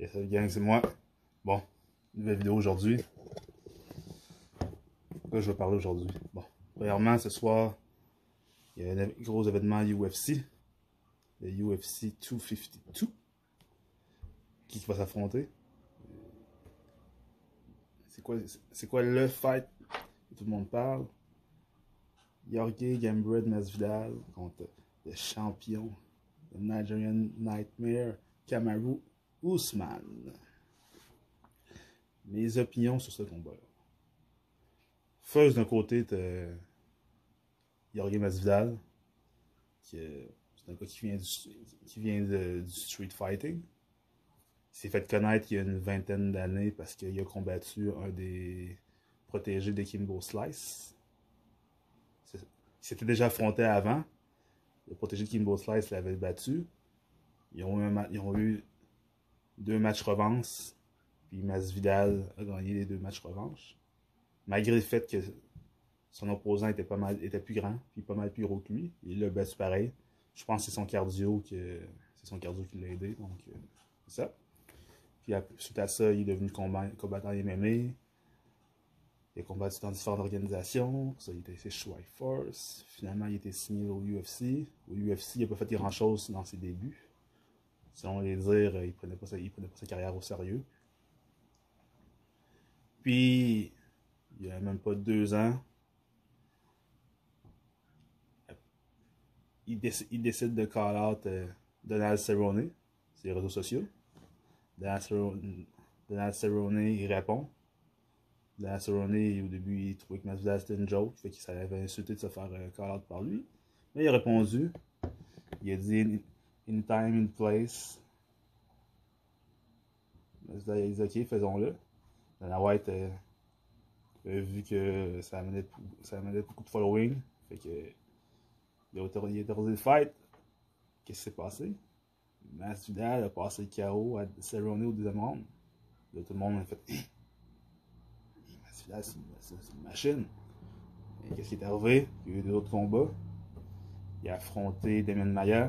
Yes, gang, c'est moi. Bon, nouvelle vidéo aujourd'hui. Quoi je vais parler aujourd'hui? Bon, premièrement, ce soir, il y a un gros événement UFC. Le UFC 252. Qui va s'affronter? C'est quoi, quoi le fight? Que tout le monde parle? Jorge Gambred Masvidal contre le champion, le Nigerian Nightmare, Kamaru Ousmane. Mes opinions sur ce combat-là. First, d'un côté, Jorge Masvidal, qui c'est un gars qui vient du, qui vient du street fighting. Il s'est fait connaître il y a une vingtaine d'années parce qu'il a combattu un des protégés de Kimbo Slice. Il s'était déjà affronté avant. Le protégé de Kimbo Slice l'avait battu. Ils ont eu deux matchs revanche. Puis Masvidal a gagné les deux matchs revanche. Malgré le fait que son opposant était pas mal était plus grand, puis pas mal plus gros que lui. Il l'a battu pareil. Je pense que c'est son cardio que c'est son cardio qui l'a aidé. Donc euh, c'est ça. Puis suite à ça, il est devenu combattant MMA. Il a combattu dans différentes organisations. Ça, il était chez Force. Finalement, il été signé au UFC. Au UFC, il n'a pas fait grand chose dans ses débuts. Selon les dires, il prenait pas sa, il prenait pas sa carrière au sérieux. Puis, il n'y a même pas deux ans, il, décide, de call out euh, Donald Cerrone sur les réseaux sociaux. Donald Cerrone, Donald Cerrone il répond. Donald Cerrone, au début, il trouvait que Masvidal c'était une joke, fait qu'il s'avait insulté de se faire euh, call out par lui. Mais il a répondu. Il a dit in time, in place. Masvidal a dit ok, faisons-le. Dana White euh, vu que ça amenait, ça amenait beaucoup de following. Fait que il a autorisé le fight. Qu'est-ce qui s'est passé? Masvidal a passé le KO à Cerrone au deuxième round. Là, tout le monde a fait Masvidal, c'est une, machine. Qu'est-ce qui est arrivé? Il y a eu d'autres combats. Il a affronté Damien Mayer.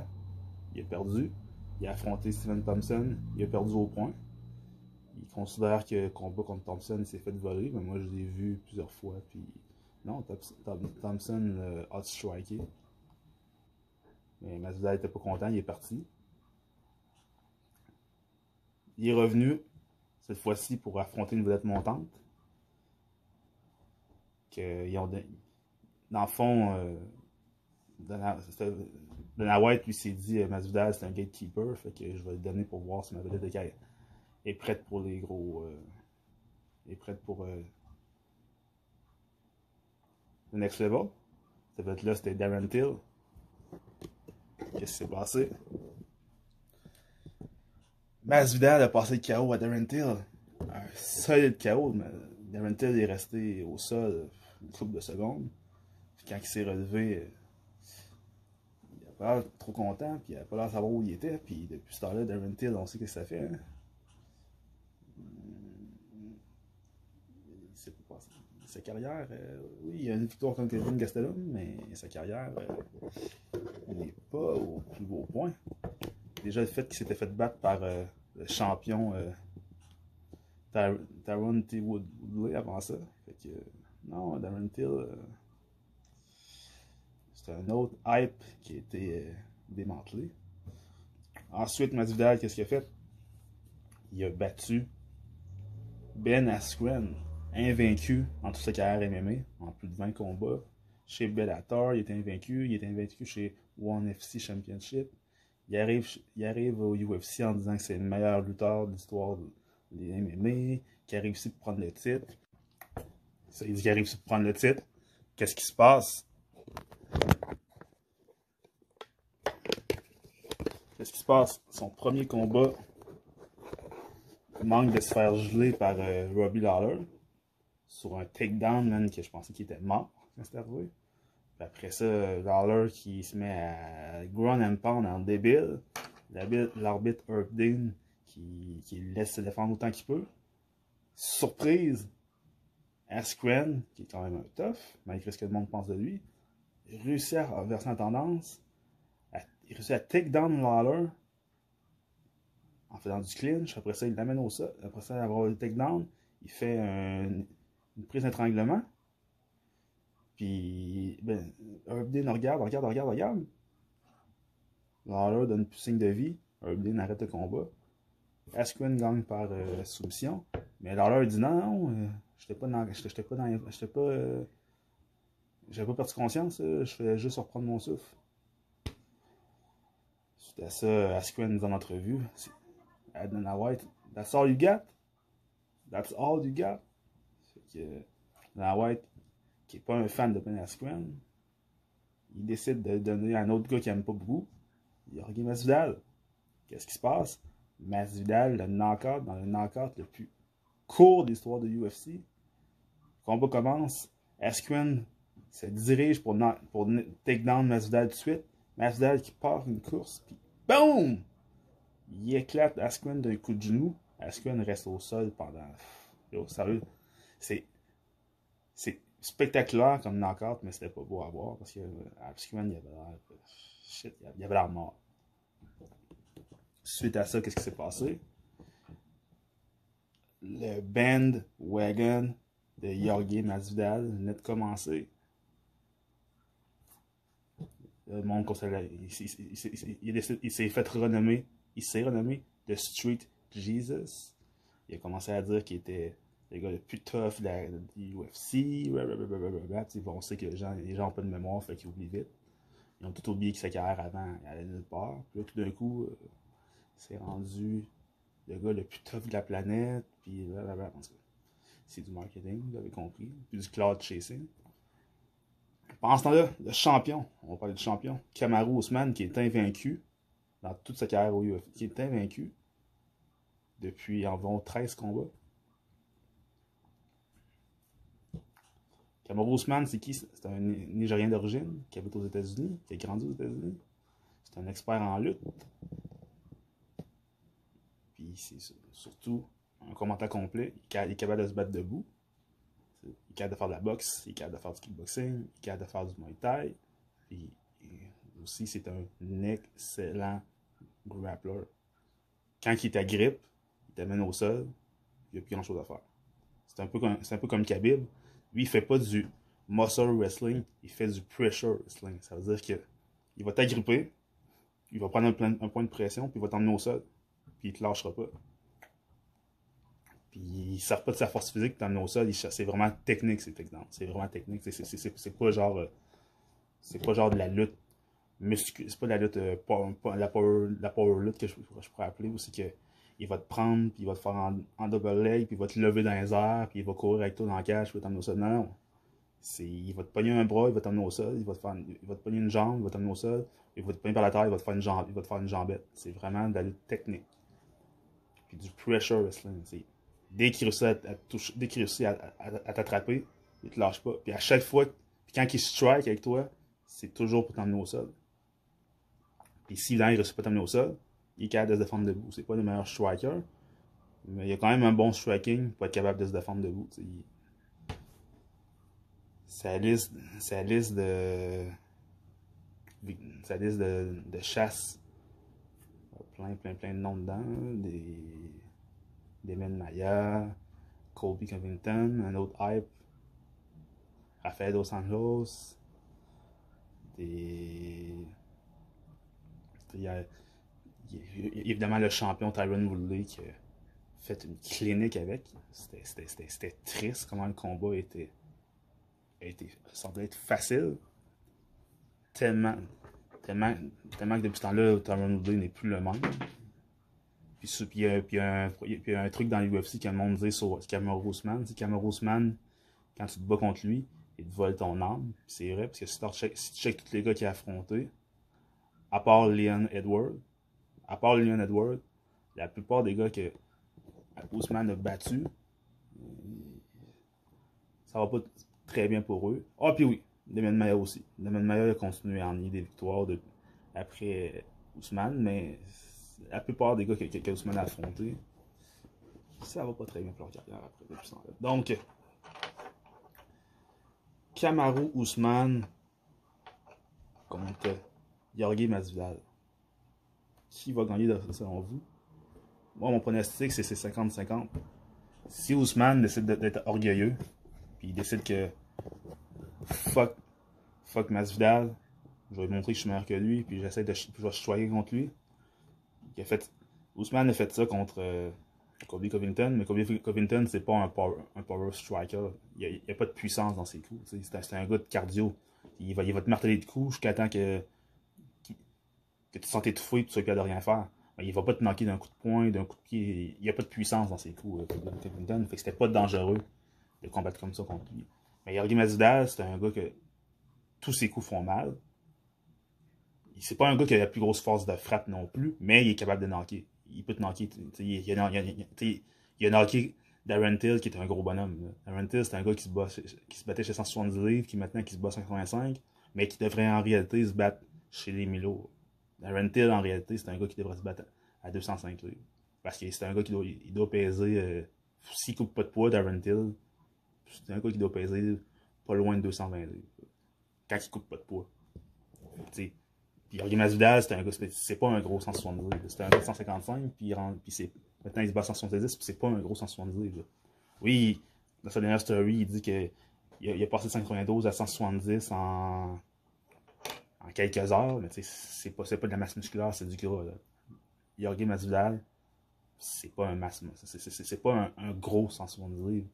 Il a perdu. Il a affronté Steven Thompson. Il a perdu au point. Il considère que le combat contre Thompson s'est fait voler, mais moi je l'ai vu plusieurs fois. Puis non, Thompson euh, a striké. Mais Masvidal n'était pas content, il est parti. Il est revenu, cette fois-ci, pour affronter une vedette montante. Que, dans le fond, euh, Dana White lui s'est dit Masvidal c'est un gatekeeper, fait que je vais le donner pour voir si ma vedette est, est prête pour les gros. Euh, est prête pour euh, le next level. Cette vedette-là, c'était Darren Till. Qu'est-ce qui s'est passé? Masvidal a passé le KO à Darren Till. Un solide KO. Mais Darren Till est resté au sol une couple de secondes. Puis quand il s'est relevé, pas l'air trop content. Puis il a pas l'air de savoir où il était. Puis depuis ce temps-là, Darren Till, on sait ce que ça fait. Hein? Sa carrière, euh, oui, il y a une victoire contre Kevin Gastelum, mais sa carrière euh, n'est pas au plus beau point. Déjà, le fait qu'il s'était fait battre par euh, le champion Taron T. Woodley avant ça. Fait que, non, Darren Till, c'est un autre hype qui a été démantelé. Ensuite, Masvidal, qu'est-ce qu'il a fait? Il a battu Ben Askren invaincu en toute sa carrière MMA, en plus de 20 combats. Chez Bellator, il était invaincu. Il était invaincu chez One FC Championship. Il arrive, il arrive au UFC en disant que c'est le meilleur lutteur de l'histoire des MMA, qu'il a réussi à prendre le titre. Il dit qu'il a réussi à prendre le titre. Qu'est-ce qui se passe? Qu'est-ce qui se passe? Son premier combat manque de se faire geler par euh, Robbie Lawler sur un takedown, man, que je pensais qu'il était mort quand c'était arrivé. Après ça, Lawler qui se met à ground and pound en débile. L'arbitre Herb Dean qui, qui laisse se défendre autant qu'il peut. Surprise, Askren, qui est quand même un tough, malgré ce que le monde pense de lui, réussit à renverser la tendance. Il réussit à take down Lawler en faisant du clinch. Après ça, il l'amène au sol. Après ça, avoir le takedown, il fait une prise d'étranglement. Puis, ben, Herbdin regarde, regarde, regarde, regarde. Lawler donne plus signe de vie. Herbdin arrête le combat. Askren gagne par euh, soumission. Mais Lawler dit non, non, euh, j'étais pas dans. Pas dans. Pas. Euh, j'avais pas perdu conscience, je faisais juste reprendre mon souffle. C'était ça, Askren dans l'entrevue. Adnan White, that's all you got? That's all you got? Fait que, White, qui n'est pas un fan de Ben Askren, il décide de donner à un autre gars qui n'aime pas beaucoup, Jorge Masvidal. Qu'est-ce qui se passe? Masvidal, le knockout, dans le knockout le plus court de l'histoire de UFC. Le combat commence. Askren se dirige pour, pour take down Masvidal tout de suite. Masvidal qui part une course, BOOM! Il éclate Askren d'un coup de genou. Askren reste au sol pendant. Yo, sérieux. C'est. C'est spectaculaire comme knockout, mais c'était pas beau à voir parce que Askren, il avait l'air. Shit, il avait l'air mort. Suite à ça, qu'est-ce qui s'est passé? Le band wagon de Jorge Masvidal venait de commencer. Le monde il s'est fait renommer, il s'est renommé The Street Jesus. Il a commencé à dire qu'il était le gars le plus tough de la UFC. On sait que les gens n'ont pas de mémoire, fait qu'ils oublient vite. Ils ont tout oublié que sa carrière avant, elle allait nulle part. Puis là, tout d'un coup, euh, c'est rendu le gars le plus tough de la planète. Puis c'est du marketing, vous avez compris. Puis du cloud chasing. Pendant ce temps-là, le champion, on va parler du champion, Kamaru Ousmane, qui est invaincu dans toute sa carrière au UFC, qui est invaincu depuis environ 13 combats. Kamaru Ousmane, c'est qui? C'est un Nigérien d'origine qui habite aux États-Unis, qui a grandi aux États-Unis. C'est un expert en lutte. Puis c'est surtout un commentaire complet. Il est capable de se battre debout. Il est capable de faire de la boxe, il est capable de faire du kickboxing, il est capable de faire du muay thai. Puis aussi, c'est un excellent grappler. Quand il est à grippe, il t'amène au sol, il n'y a plus grand chose à faire. C'est un, peu comme, un peu comme Khabib. Lui, il fait pas du muscle wrestling, il fait du pressure wrestling. Ça veut dire que il va t'agripper, il va prendre un, point de pression, puis il va t'emmener au sol, puis il te lâchera pas. Puis il ne sert pas de sa force physique pour t'emmener au sol, c'est vraiment technique, c'est C'est vraiment technique. C'est pas genre. Euh, c'est pas genre de la lutte musculaire. C'est pas de la lutte. Euh, la, power, la power lutte que je, pourrais appeler, c'est que il va te prendre, puis il va te faire en, double leg, puis il va te lever dans les airs, puis il va courir avec toi dans la cage, puis t'emmener au sol. Non, non. Il va te pogner un bras, il va t'emmener au sol, il va te, faire, il va te pogner une jambe, il va t'emmener au sol, il va te pogner par la terre, il va te faire une, jambe, il va te faire une jambette. C'est vraiment de la lutte technique. Puis du pressure wrestling. Dès qu'il réussit à, réussit à, t'attraper, il te lâche pas. Puis à chaque fois, quand il strike avec toi, c'est toujours pour t'emmener au sol. Puis si là, il réussit pas t'emmener au sol, il est capable de se défendre debout. C'est pas le meilleur striker, mais il a quand même un bon striking pour être capable de se défendre debout. Sa liste, sa liste de. Sa liste de, de chasse. Plein, plein, plein de noms dedans. Des. Damien Maya, Colby Covington, un autre hype. Rafael Dos Anjos. Des. Il y a évidemment le champion Tyron Woodley qui a fait une clinique avec. C'était triste comment le combat était, était semblait être facile. Tellement, tellement, tellement que depuis ce temps-là, Tyron Woodley n'est plus le même. Puis il y, a un truc dans l'UFC que le monde dit sur Cameron Ousmane. C'est Cameron Ousmane, quand tu te bats contre lui, il te vole ton âme. C'est vrai, parce que si tu checkes tous les gars qu'il a affrontés, à part Leon Edward, à part Leon Edward, la plupart des gars que Ousmane a battu, ça va pas très bien pour eux. Ah, puis oui, Damien Maya aussi. Damien Maya a continué à ennuyer des victoires après Ousmane, mais la plupart des gars que, Ousmane a affronté, ça va pas très bien pour leur carrière après Donc, Kamaru Ousmane contre Jorge Masvidal qui va gagner selon vous? moi, mon pronostic, c'est 50-50. Si Ousmane décide d'être orgueilleux, puis il décide que fuck, fuck Masvidal, je vais lui montrer que je suis meilleur que lui, puis j'essaie de je vais choyer contre lui. Il a fait, Ousmane a fait ça contre euh, Kobe Covington, mais Kobe Covington, c'est pas un power, un power striker. Il n'y a, pas de puissance dans ses coups. C'est un, gars de cardio. Il va, te marteler de coups jusqu'à temps que, que, que tu sens étouffé et que tu sois capable de rien faire. Il va pas te manquer d'un coup de poing, d'un coup de pied. Il n'y a pas de puissance dans ses coups, Kobe Covington. Fait c'était pas dangereux de combattre comme ça contre lui. Mais Jorge Masvidal, c'est un gars que tous ses coups font mal. C'est pas un gars qui a la plus grosse force de frappe non plus, mais il est capable de knocker. Il peut te knocker. Il, a knocké Darren Till, qui est un gros bonhomme. Darren Till, c'est un gars qui se, qui se battait chez 170 livres, qui maintenant qui se bat 185, mais qui devrait en réalité se battre chez les Milo. Darren Till, en réalité, c'est un gars qui devrait se battre à 205 livres. Parce que c'est un gars qui doit, il doit peser, euh, s'il coupe pas de poids, Darren Till, c'est un gars qui doit peser pas loin de 220 livres. Quand il coupe pas de poids. Puis Masvidal, c'est pas un gros 170 livres. C'était un gars de 155, puis, maintenant il se bat 170, puis c'est pas un gros 170 livres. Oui, dans sa dernière story, il dit que il a, passé de 192 à 170 en, quelques heures, mais c'est pas, de la masse musculaire, c'est du gras. Là. Jorge Masvidal, c'est pas un masse, c'est pas un, gros 170 livres.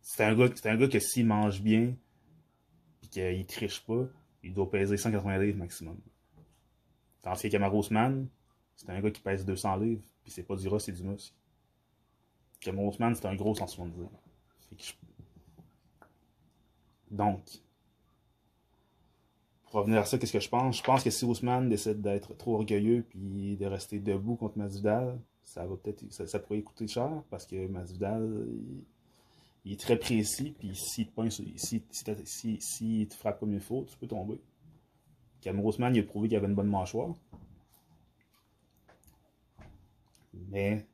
C'est un, gars, un que s'il mange bien, puis qu'il triche pas, il doit peser 180 livres maximum. Tandis que Camarosman, c'est un gars qui pèse 200 livres, puis c'est pas du gras, c'est du muscle. Camarosman, c'est un gros 170. Je... Donc, pour revenir à ça, qu'est-ce que je pense? Je pense que si Ousmane décide d'être trop orgueilleux puis de rester debout contre Masvidal, ça va peut-être ça, pourrait coûter cher parce que Masvidal il, est très précis puis s'il te, si, si, si, te frappe comme il faut, tu peux tomber. Cameron Ousmane, il a prouvé qu'il avait une bonne mâchoire. Mais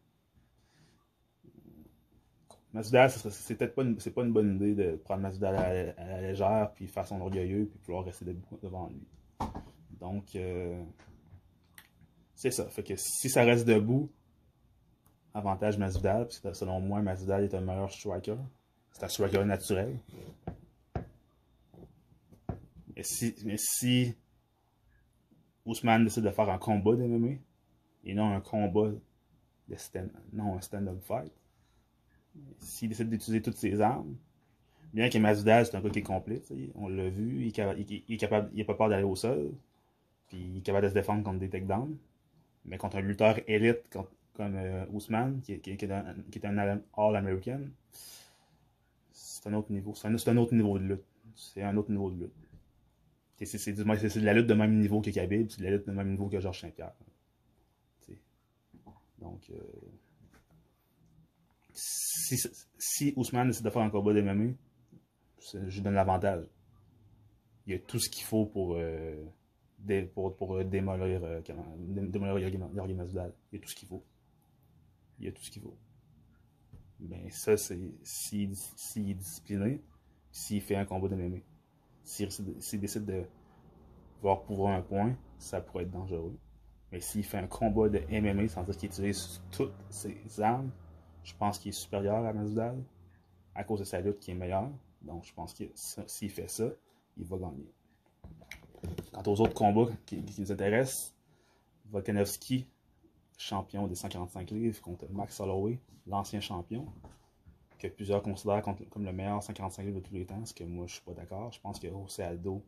Masvidal, c'est peut-être pas, une, pas une bonne idée de prendre Masvidal à, la légère, puis faire son orgueilleux, puis pouvoir rester debout devant lui. Donc, euh, c'est ça. Fait que si ça reste debout, avantage Masvidal, parce que selon moi, Masvidal est un meilleur striker. C'est un striker naturel. Mais si, mais si Ousmane décide de faire un combat d'MMA et non un combat de stand, non un stand-up fight. S'il décide d'utiliser toutes ses armes, bien que Masvidal c'est un est complet, on l'a vu, il il, est capable, il a pas peur d'aller au sol, puis il est capable de se défendre contre des takedowns. Mais contre un lutteur élite comme, euh, Ousmane, qui, est un, All-American, c'est un autre niveau. C'est un, autre niveau de lutte. C'est un autre niveau de lutte. C'est de la lutte de même niveau que Khabib, c'est de la lutte de même niveau que Georges Saint-Pierre. Donc, euh, si, si, Ousmane décide de faire un combat de MMA, je lui donne l'avantage. Il y a tout ce qu'il faut pour, euh, dé, pour, pour euh, démolir, euh, démolir. Il y a tout ce qu'il faut. Il y a tout ce qu'il faut. Mais ça, c'est s'il si, est discipliné, s'il fait un combat de S'il décide de voir pouvoir un point, ça pourrait être dangereux. Mais s'il fait un combat de MMA, sans dire qu'il utilise toutes ses armes, je pense qu'il est supérieur à Masvidal à cause de sa lutte qui est meilleure. Donc je pense que s'il fait ça, il va gagner. Quant aux autres combats qui, nous intéressent, Volkanovski, champion des 145 livres contre Max Holloway, l'ancien champion que plusieurs considèrent comme le meilleur 145 livres de tous les temps, ce que moi je suis pas d'accord. Je pense que José Aldo,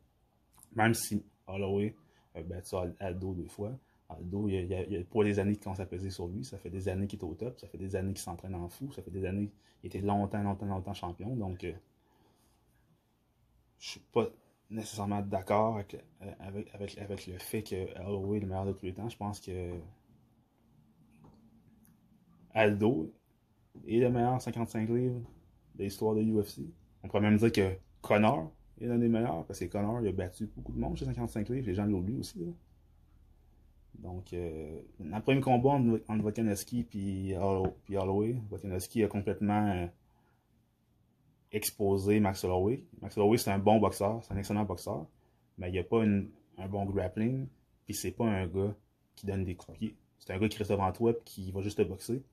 même si Holloway a battu Aldo deux fois, Aldo, il y, a, pas des années à peser sur lui, ça fait des années qu'il est au top, ça fait des années qu'il s'entraîne en fou, ça fait des années qu'il était longtemps, longtemps, longtemps champion, donc euh, je suis pas nécessairement d'accord avec, euh, avec, avec, avec, le fait que Holloway est le meilleur de tous les temps. Je pense que Aldo et le meilleur 55 livres de l'histoire de UFC. On pourrait même dire que Connor est l'un des meilleurs, parce que Connor il a battu beaucoup de monde chez 55 livres, les gens l'oublient aussi. Là. Donc, euh, le premier combat entre, Volkanovski et Holloway, Volkanovski a complètement euh, exposé Max Holloway. Max Holloway, c'est un bon boxeur, c'est un excellent boxeur, mais il n'y a pas un bon grappling, puis c'est pas un gars qui donne des coups de pied. C'est un gars qui reste devant toi et qui va juste te boxer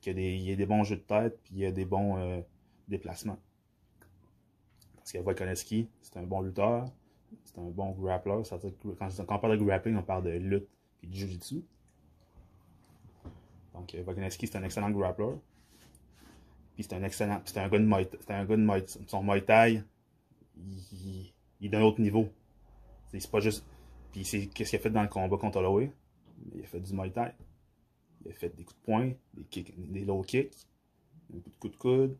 qu'il y, a des bons jeux de tête, puis il y a des bons euh, déplacements. Parce que Volkanovski, c'est un bon lutteur, c'est un bon grappler. quand, on parle de grappling, on parle de lutte et de jiu-jitsu. Donc, euh, Volkanovski, c'est un excellent grappler. Puis c'est un excellent. C'est un gars de Muay un gars de Muay Son Muay Thai, il, il est d'un autre niveau. C'est pas juste. Puis c'est qu'est-ce qu'il a fait dans le combat contre Holloway? Il a fait du Muay Thai. Il a fait des coups de poing, des, kicks, des low kicks, un peu de coups de coude.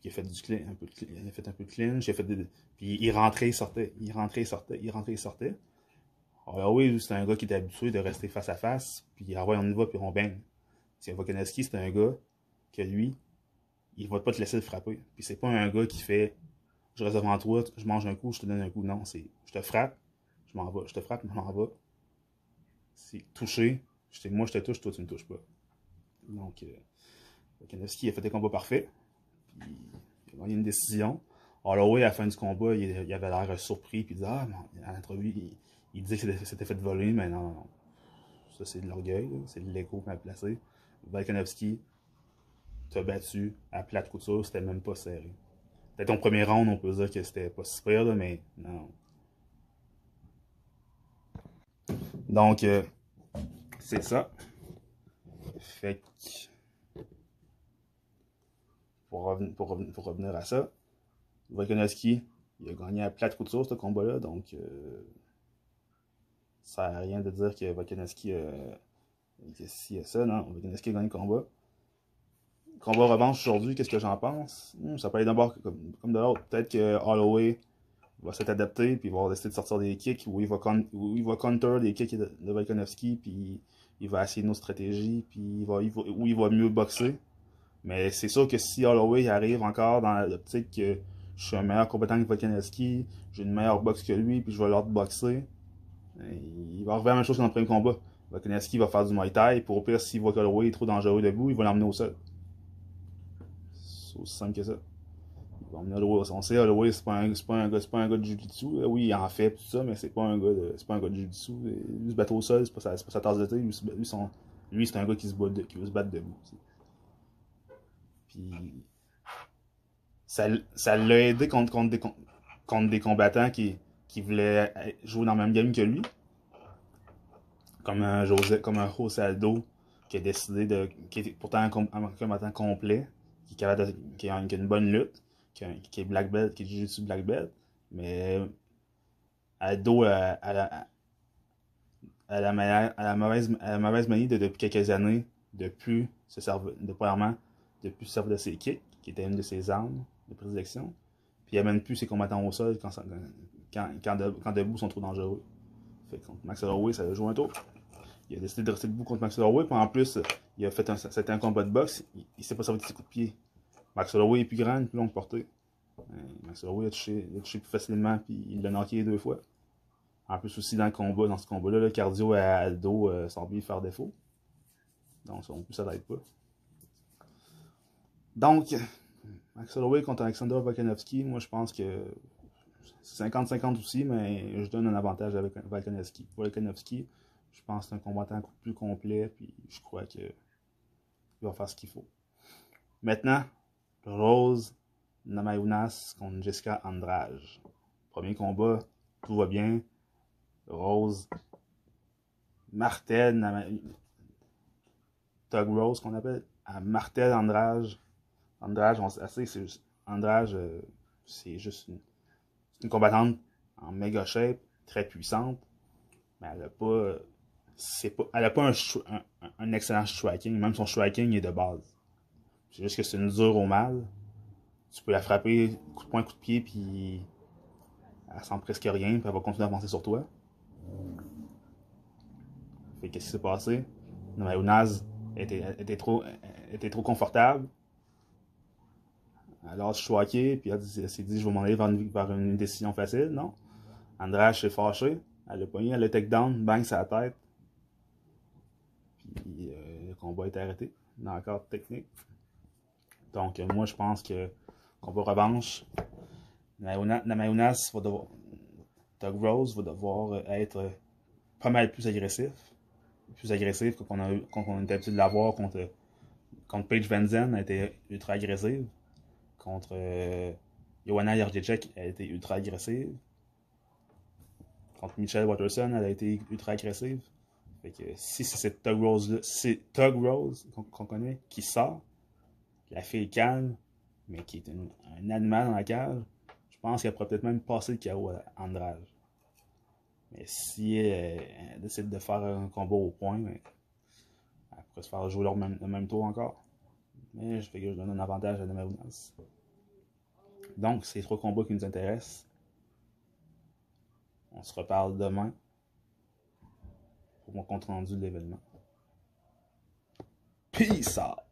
Puis il a fait du clean, un peu de, il a fait un peu de clinch. Il fait puis il rentrait, il sortait. Il rentrait, il sortait. Il rentrait, il sortait. Holloway, c'est un gars qui était habitué de rester face à face. Puis ah ouais, on y va, puis on baigne. C'est Volkanovski, c'est un gars que lui, il va pas te laisser le frapper. Puis c'est pas un gars qui fait je reste devant toi, je mange un coup, je te donne un coup. Non, c'est je te frappe, je m'en vais. Je te frappe, je m'en vais. C'est toucher. Moi, je te touche, toi, tu me touches pas. Donc, euh, Kanowski a fait des combats parfaits. Puis, il a gagné une décision. Holloway, à la fin du combat, il, avait l'air surpris. Puis il disait, ah, à l'entrevue, il, il, disait que c'était fait voler, mais non, non. Ça, c'est de l'orgueil, c'est de l'écho mal placé. Volkanovski t'a battu à plate couture, c'était même pas serré. Peut-être ton premier round, on peut dire que c'était pas super, là, mais non. Donc, euh, c'est ça. Fait que, pour, revenir, à ça, Volkanovski, il a gagné à plate couture ce combat-là, donc euh, ça n'a rien de dire que Volkanovski euh, a ça, non. Volkanovski a gagné le combat combat revanche aujourd'hui, qu'est-ce que j'en pense? Hmm, ça peut aller d'abord comme, comme de l'autre. Peut-être que Holloway va s'être adapté, puis va décider de sortir des kicks, ou il va, il va counter des kicks de, de puis il va essayer une autre stratégie, puis il va, il va, ou il va mieux boxer. Mais c'est sûr que si Holloway arrive encore dans l'optique que je suis un meilleur combattant que Volkanovski, j'ai une meilleure boxe que lui, puis je vais l'autre boxer, il va arriver la même chose que dans le premier combat. Volkanovski va faire du Muay Thai, pour au pire, s'il voit qu'Holloway est trop dangereux debout, il va l'emmener au sol aussi simple que ça. On sait, Holloway, c'est pas, un, pas, un gars, pas un gars de Jiu-Jitsu. Oui, il en fait tout ça, mais c'est pas un gars de, c'est pas un gars de Jiu-Jitsu. Lui, se battre au sol, c'est pas, sa, pas sa tasse de thé. Lui, son, lui c'est un gars qui, se bat qui veut se battre debout. Puis, ça, l'a aidé contre, contre, des, contre des combattants qui, qui voulaient jouer dans le même game que lui. Comme un, José, comme un José Aldo qui a décidé de. qui est pourtant un combattant complet qui, qui, a, une bonne lutte, qui, est black belt, qui est jiu black belt, mais à à, la, à, la, la mauvaise manie de, depuis quelques années de plus se servir, de premièrement, de plus se servir de ses kicks, qui était une de ses armes de prédilection, puis il amène plus ses combattants au sol quand, quand, quand, debout sont trop dangereux. Fait contre Max Holloway, ça a joué un tour. Il a décidé de rester debout contre Max Holloway, puis en plus, il a fait un, c'était un combat de boxe, il, il s'est pas servi de ses coups de pied. Max Holloway est plus grand, plus longue portée. Euh, Max Holloway a touché, a touché plus facilement, puis il l'a knocké deux fois. En plus aussi dans le combat, dans ce combat-là, le cardio à Aldo euh, semblait faire défaut. Donc ça non plus ça n'aide pas. Donc, Max Holloway contre Alexander Volkanovski, moi je pense que c'est 50-50 aussi, mais je donne un avantage avec Volkanovski. Volkanovski, je pense que c'est un combattant plus complet, puis je crois qu'il va faire ce qu'il faut. Maintenant, Rose Namayunas contre Jessica Andrade. Premier combat, tout va bien. Rose Martel Tug Rose qu'on appelle. Martel Andrade. Andrade, on sait, c'est Andrade, euh, c'est juste une, combattante en méga shape, très puissante. Mais elle a pas. Elle a pas un, un, excellent striking. Même son striking est de base. C'est juste que c'est une dure au mal. Tu peux la frapper coup de poing, coup de pied, puis elle sent presque rien, puis elle va continuer à avancer sur toi. Fait qu'est-ce qui s'est passé? Namayunaz était, était, trop, était trop confortable. Alors, je suis choqué, puis elle, s'est dit, je vais m'en aller vers une, décision facile, non? Andrade s'est fâché, elle a pogné, elle a take down, bang, sa tête. Puis euh, le combat est arrêté, dans le cadre technique. Donc, moi, je pense que combat revanche, Namayunas va devoir. Doug Rose va devoir être pas mal plus agressif. Plus agressif qu'on a, qu'on a l'habitude de l'avoir contre, contre Paige Van Zandt, a été ultra agressive. Contre euh, Joanna Jędrzejczyk, elle a été ultra agressive. Contre Michelle Watterson, elle a été ultra agressive. Fait que si c'est Tug Rose, c'est Tug Rose qu'on connaît, qui sort, la fille calme, mais qui est un animal dans la cage, je pense qu'elle pourrait peut-être même passer le KO à Andrade. Mais si elle, décide de faire un combat au point, elle pourrait se faire jouer le même, tour encore. Mais je fais que je donne un avantage à Namarunas. Donc, c'est trois combats qui nous intéressent. On se reparle demain pour mon compte rendu de l'événement. Peace out!